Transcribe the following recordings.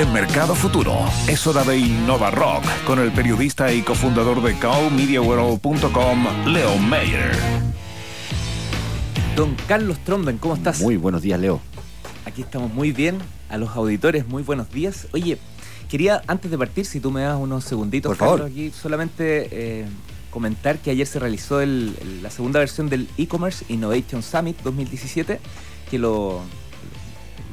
en Mercado Futuro. Es hora de Innova Rock con el periodista y cofundador de cowmediaworld.com, Leo Mayer. Don Carlos Tromben, ¿cómo estás? Muy buenos días, Leo. Aquí estamos muy bien. A los auditores, muy buenos días. Oye, quería antes de partir, si tú me das unos segunditos, Por favor. aquí solamente eh, comentar que ayer se realizó el- el- la segunda versión del e-commerce Innovation Summit 2017, que lo,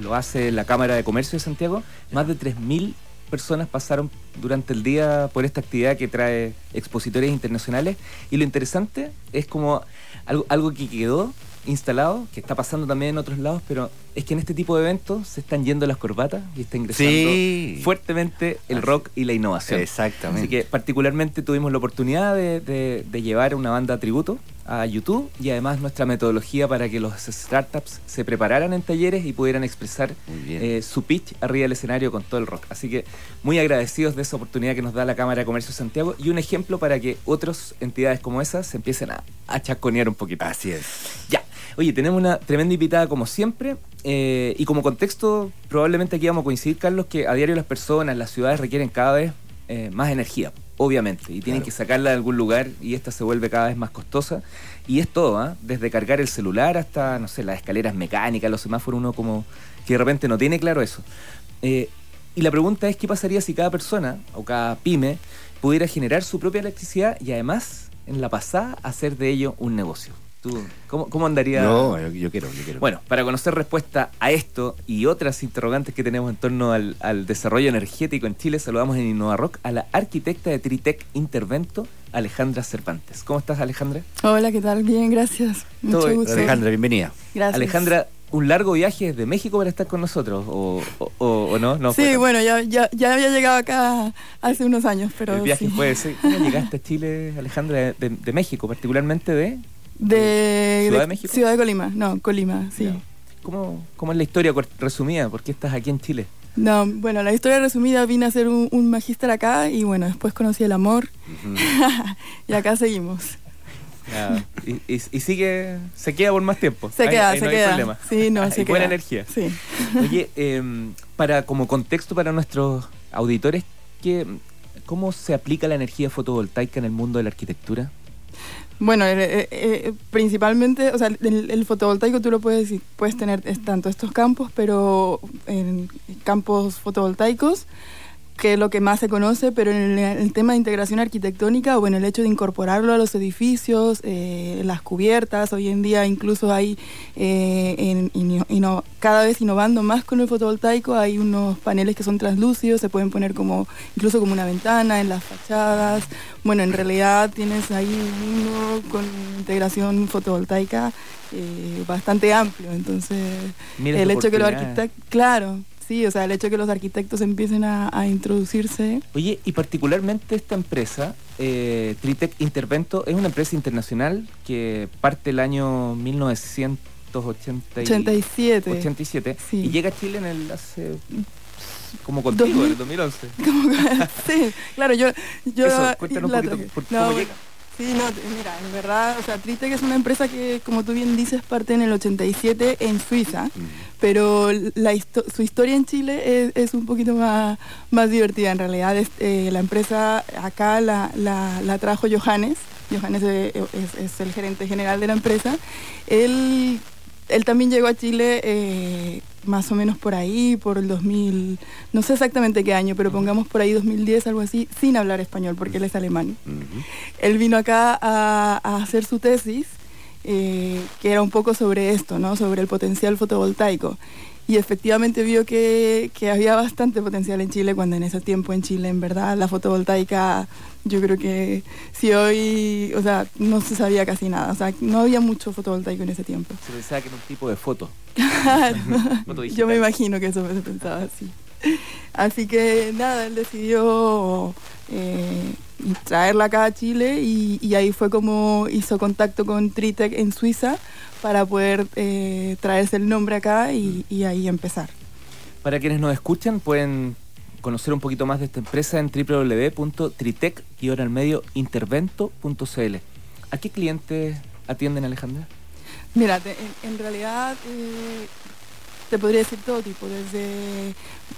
lo hace la Cámara de Comercio de Santiago. Más de 3.000 personas pasaron durante el día por esta actividad que trae expositores internacionales. Y lo interesante es como algo, algo que quedó instalado, que está pasando también en otros lados, pero es que en este tipo de eventos se están yendo las corbatas y está ingresando Sí. fuertemente el rock y la innovación. Exactamente. Así que particularmente tuvimos la oportunidad de, de- de llevar una banda a tributo a YouTube y además nuestra metodología para que los startups se prepararan en talleres y pudieran expresar eh, su pitch arriba del escenario con todo el rock. Así que muy agradecidos de esa oportunidad que nos da la Cámara de Comercio de Santiago y un ejemplo para que otras entidades como esas se empiecen a, a chasconear un poquito. Así es. Ya. Oye, tenemos una tremenda invitada como siempre. eh, y como contexto, probablemente aquí vamos a coincidir, Carlos, que a diario las personas, las ciudades requieren cada vez eh, más energía, obviamente. Y tienen Claro. que sacarla de algún lugar y esta se vuelve cada vez más costosa. Y es todo, ¿ah? Desde cargar el celular hasta, no sé, las escaleras mecánicas, los semáforos, uno como que de repente no tiene claro eso. Eh, y la pregunta es qué pasaría si cada persona o cada pyme pudiera generar su propia electricidad y además en la pasada hacer de ello un negocio. ¿Tú, cómo, cómo andaría? No, yo, yo quiero, yo quiero. Bueno, para conocer respuesta a esto y otras interrogantes que tenemos en torno al, al desarrollo energético en Chile, saludamos en Innova Rock a la arquitecta de Tritec Intervento, Alejandra Cervantes. ¿Cómo estás, Alejandra? Hola, ¿qué tal? Bien, gracias. Mucho Todo- gusto. Alejandra, bienvenida. Gracias. Alejandra, ¿un largo viaje desde México para estar con nosotros? ¿O, o- o- o no? no sí, fue bueno, ya, ya, ya había llegado acá hace unos años, pero El viaje sí. fue ese. ¿Cómo llegaste a Chile, Alejandra, de, de- de México, particularmente de...? De ¿Ciudad de México? Ciudad de Colima, no, Colima, sí. ¿Cómo, ¿Cómo es la historia resumida? ¿Por qué estás aquí en Chile? No, bueno, la historia resumida, vine a hacer un, un magíster acá y bueno, después conocí el amor y acá seguimos. Y, y- y sigue, se queda por más tiempo. Se Ahí- queda, ahí se no hay queda. problema. Sí, no, Ah, se y queda. buena energía. Sí. Oye, em, para como contexto para nuestros auditores, ¿qué, ¿cómo se aplica la energía fotovoltaica en el mundo de la arquitectura? Bueno, eh, eh, eh, principalmente, o sea, el, fotovoltaico tú lo puedes, puedes tener tanto estos campos, pero en campos fotovoltaicos, que es lo que más se conoce, pero en el, el tema de integración arquitectónica o en el hecho de incorporarlo a los edificios, eh, las cubiertas, hoy en día incluso hay, eh, en- cada vez innovando más con el fotovoltaico, hay unos paneles que son translúcidos, se pueden poner como incluso como una ventana en las fachadas. Bueno, en realidad tienes ahí uno con integración fotovoltaica eh, bastante amplio, entonces el hecho que los arquitectos, claro, sí, o sea, el hecho que los arquitectos empiecen a, a introducirse. Oye, y particularmente esta empresa, eh, Tritec Intervento, es una empresa internacional que parte el año 1980 y- 87. 87 Sí. y llega a Chile en el hace como contigo, en el 2011. Como que- sí, claro, yo... yo Eso, cuéntanos un poquito por- No, cómo llega. Sí, no, mira, en verdad, o sea, Tritec es una empresa que, como tú bien dices, parte en el 87 en Suiza, Ujú. Pero la histo- su historia en Chile es, es un poquito más, más divertida en realidad. Es, eh, la empresa acá la, la- la trajo Johannes, Johannes es, es el gerente general de la empresa. Él, él también llegó a Chile eh, más o menos por ahí, por el 2000, no sé exactamente qué año, pero pongamos por ahí 2010, algo así, sin hablar español, porque él es alemán. Él vino acá a, a hacer su tesis, eh, que era un poco sobre esto, ¿no? sobre el potencial fotovoltaico. Y efectivamente vio que, que había bastante potencial en Chile, cuando en ese tiempo en Chile, en verdad, la fotovoltaica, yo creo que si hoy, o sea, no se sabía casi nada, o sea, no había mucho fotovoltaico en ese tiempo. Se pensaba que era un tipo de foto. Foto. Yo me imagino que eso se pensaba así. Así que nada, él decidió eh, traerla acá a Chile y, y ahí fue como hizo contacto con Tritec en Suiza para poder eh, traerse el nombre acá y, y ahí empezar. Para quienes nos escuchan, pueden conocer un poquito más de esta empresa en www.tritec-intervento.cl. ¿A qué clientes atienden, Alejandra? Mira, en realidad eh, te podría decir todo tipo, desde,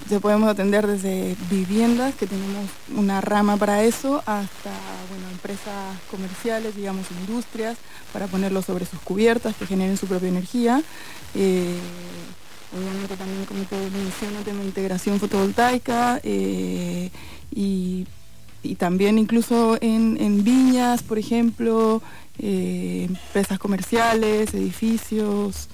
te podemos atender desde viviendas, que tenemos una rama para eso, hasta bueno, empresas comerciales, digamos industrias, para ponerlo sobre sus cubiertas, que generen su propia energía. Eh, obviamente también, como te menciono, tema integración fotovoltaica eh, y, y, también incluso en, en viñas, por ejemplo, eh, empresas comerciales, edificios.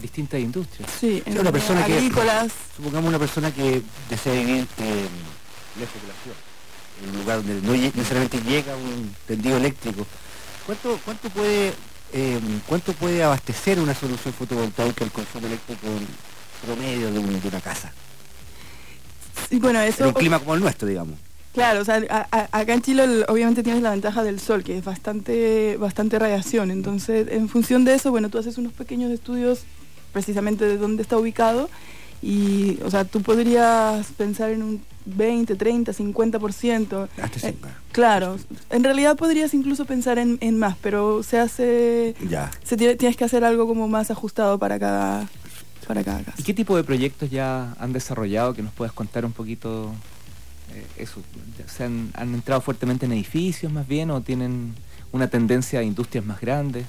Distintas industrias. Sí, Sí, una persona que- agrícolas. Supongamos una persona que desea vivir eh, lejos de la ciudad, en un lugar donde no necesariamente llega un tendido eléctrico. ¿Cuánto, cuánto puede eh, cuánto puede abastecer una solución fotovoltaica el consumo eléctrico promedio de, un- de una casa? Sí, bueno, En eso un clima como el nuestro, digamos. Claro, o sea, a- a- acá en Chile obviamente tienes la ventaja del sol, que es bastante, bastante radiación. Entonces, en función de eso, bueno, tú haces unos pequeños estudios precisamente de dónde está ubicado y, o sea, tú podrías pensar en un 20, 30, 50%. Hasta Eh, claro, en realidad podrías incluso pensar en, en más, pero se hace, Ya. se tiene- tienes que hacer algo como más ajustado para cada, para cada caso. ¿Y qué tipo de proyectos ya han desarrollado que nos puedas contar un poquito eh, eso? ¿Se han, han entrado fuertemente en edificios más bien o tienen una tendencia a industrias más grandes?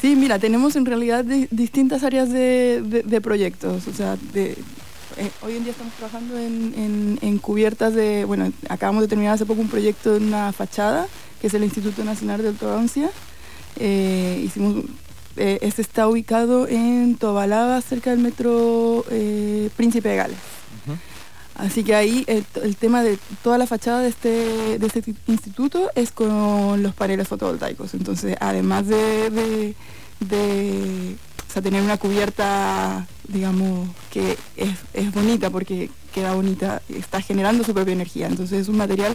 Sí, mira, tenemos en realidad di- distintas áreas de, de- proyectos. O sea, eh, hoy en día estamos trabajando en, en- cubiertas de, bueno, acabamos de terminar hace poco un proyecto de una fachada, que es el Instituto Nacional de Ortodoncia. Eh, hicimos, eh, este está ubicado en Tobalaba, cerca del metro Príncipe de Gales. Así que ahí el, el tema de toda la fachada de este, de este ti- instituto es con los paneles fotovoltaicos. Entonces, además de, de, de, o sea, tener una cubierta, digamos, que es, es bonita porque queda bonita, está generando su propia energía. Entonces, es un material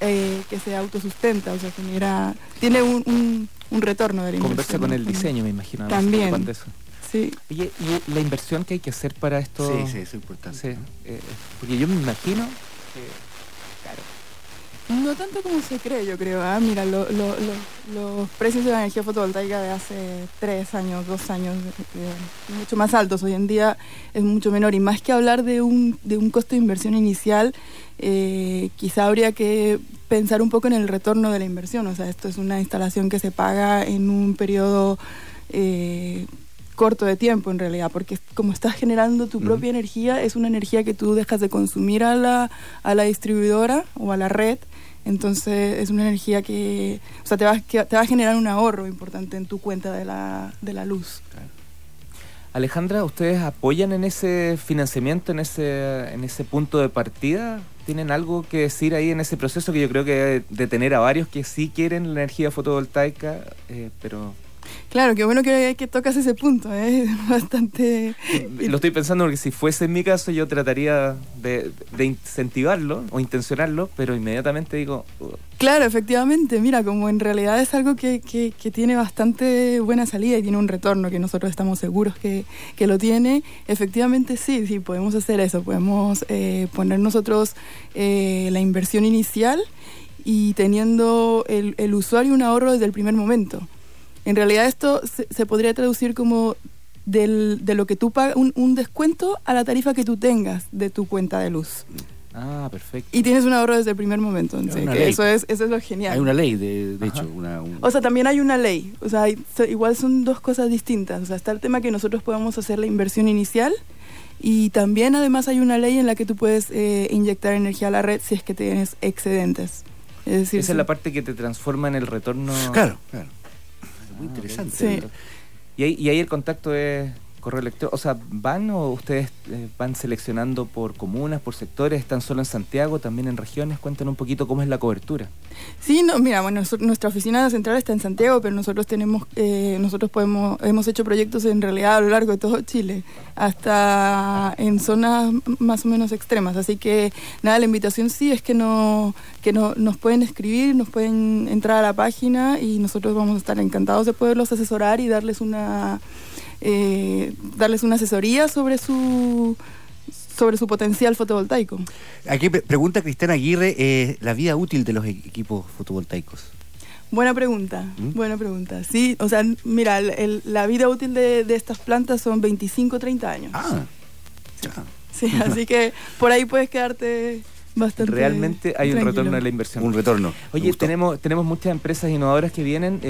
eh, que se autosustenta, o sea, genera, tiene un, un, un retorno de la Conversa con el diseño, me imagino. También. eso. Sí. Oye, ¿y la inversión que hay que hacer para esto? Sí, sí, es importante. Sí, eh, porque yo me imagino que, claro, No tanto como se cree, yo creo. ¿ah? Mira, lo- lo- lo- los precios de la energía fotovoltaica de hace tres años, dos años, eh, mucho más altos. Hoy en día es mucho menor. Y más que hablar de un, de un costo de inversión inicial, eh, quizá habría que pensar un poco en el retorno de la inversión. O sea, esto es una instalación que se paga en un periodo eh, corto de tiempo en realidad, porque como estás generando tu propia energía, es una energía que tú dejas de consumir a la, a la distribuidora o a la red, entonces es una energía que, o sea, te va, que te va a generar un ahorro importante en tu cuenta de la, de la luz. Alejandra, ¿ustedes apoyan en ese financiamiento, en ese, en ese punto de partida? ¿Tienen algo que decir ahí en ese proceso que yo creo que de tener a varios que sí quieren la energía fotovoltaica, eh, pero Claro, qué bueno que, que tocas ese punto, ¿eh? es bastante... lo estoy pensando porque si fuese en mi caso yo trataría de, de incentivarlo o intencionarlo, pero inmediatamente digo, "Uh, Claro, efectivamente, mira, como en realidad es algo que, que- que tiene bastante buena salida y tiene un retorno que nosotros estamos seguros que, que lo tiene, efectivamente sí, sí, podemos hacer eso, podemos eh, poner nosotros eh, la inversión inicial y teniendo el, el usuario un ahorro desde el primer momento. En realidad esto se, se podría traducir como del- de lo que tú pagas, un, un descuento a la tarifa que tú tengas de tu cuenta de luz. ah, perfecto. Y tienes un ahorro desde el primer momento, entonces, que eso es, eso es lo genial. Hay una ley, de, de hecho, una, un- O sea, también hay una ley. O sea, hay- igual son dos cosas distintas. O sea, está el tema que nosotros podemos hacer la inversión inicial y también además hay una ley en la que tú puedes eh, inyectar energía a la red si es que tienes excedentes. Es decir, Esa es la parte que te transforma en el retorno. Claro, claro. Muy Ah, interesante. Sí. Y ahí, y ahí el contacto es correo electrónico. O sea, ¿van o ustedes eh, van seleccionando por comunas, por sectores? ¿Están solo en Santiago, también en regiones? Cuéntanos un poquito cómo es la cobertura. Sí, no, mira, bueno, nuestra oficina central está en Santiago, pero nosotros tenemos, eh, nosotros podemos, hemos hecho proyectos en realidad a lo largo de todo Chile, hasta en zonas más o menos extremas. Así que nada, la invitación sí es que no, que no, nos pueden escribir, nos pueden entrar a la página y nosotros vamos a estar encantados de poderlos asesorar y darles una, eh, darles una asesoría sobre su sobre su potencial fotovoltaico. Aquí pre- pregunta Cristiana Aguirre eh, la vida útil de los equipos fotovoltaicos. Buena pregunta, ¿Mm? buena pregunta. Sí, o sea, mira, el- el- la vida útil de, de estas plantas son 25, 30 años. Ah, Sí, así que por ahí puedes quedarte bastante. Realmente hay un retorno de la inversión. Un retorno. Oye, tenemos, tenemos muchas empresas innovadoras que vienen,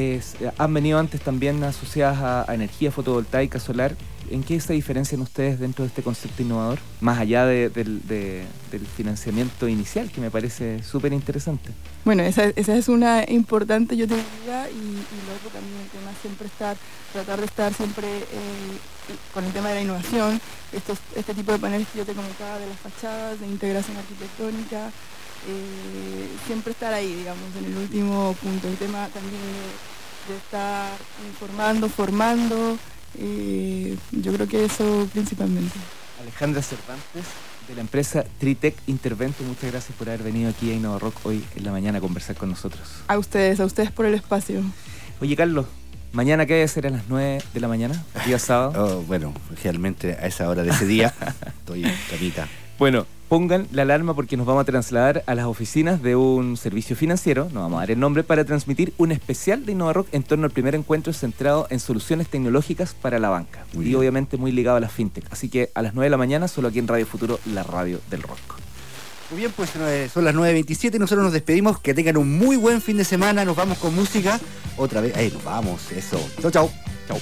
han venido antes también asociadas a, a energía fotovoltaica, solar. ¿En qué se diferencian ustedes dentro de este concepto innovador? Más allá de- del, de- del financiamiento inicial, que me parece súper interesante. Bueno, esa, es una importante, yo te diría, y, y luego también el tema siempre estar, tratar de estar siempre eh, con el tema de la innovación, estos, este tipo de paneles que yo te comentaba de las fachadas, de integración arquitectónica, eh, siempre estar ahí, digamos, en el último punto. El tema también de estar informando, formando, eh, yo creo que eso principalmente. Alejandra Cervantes, de la empresa Tritec Intervento, muchas gracias por haber venido aquí a Innova Rock hoy en la mañana a conversar con nosotros. A ustedes, a ustedes por el espacio. Oye, Carlos, ¿mañana qué debe ser a las 9 de la mañana? Día sábado. Oh, bueno, realmente a esa hora de ese día estoy en camita. Bueno, pongan la alarma porque nos vamos a trasladar a las oficinas de un servicio financiero, no vamos a dar el nombre, para transmitir un especial de Innova Rock en torno al primer encuentro centrado en soluciones tecnológicas para la banca. Muy y bien. obviamente muy ligado a la fintech. Así que a las 9 de la mañana, solo aquí en Radio Futuro, la radio del rock. Muy bien, pues eh, son las 9.27 y nosotros nos despedimos. Que tengan un muy buen fin de semana. Nos vamos con música. Otra vez. Ahí nos vamos. Eso. Chau, chau. Chau.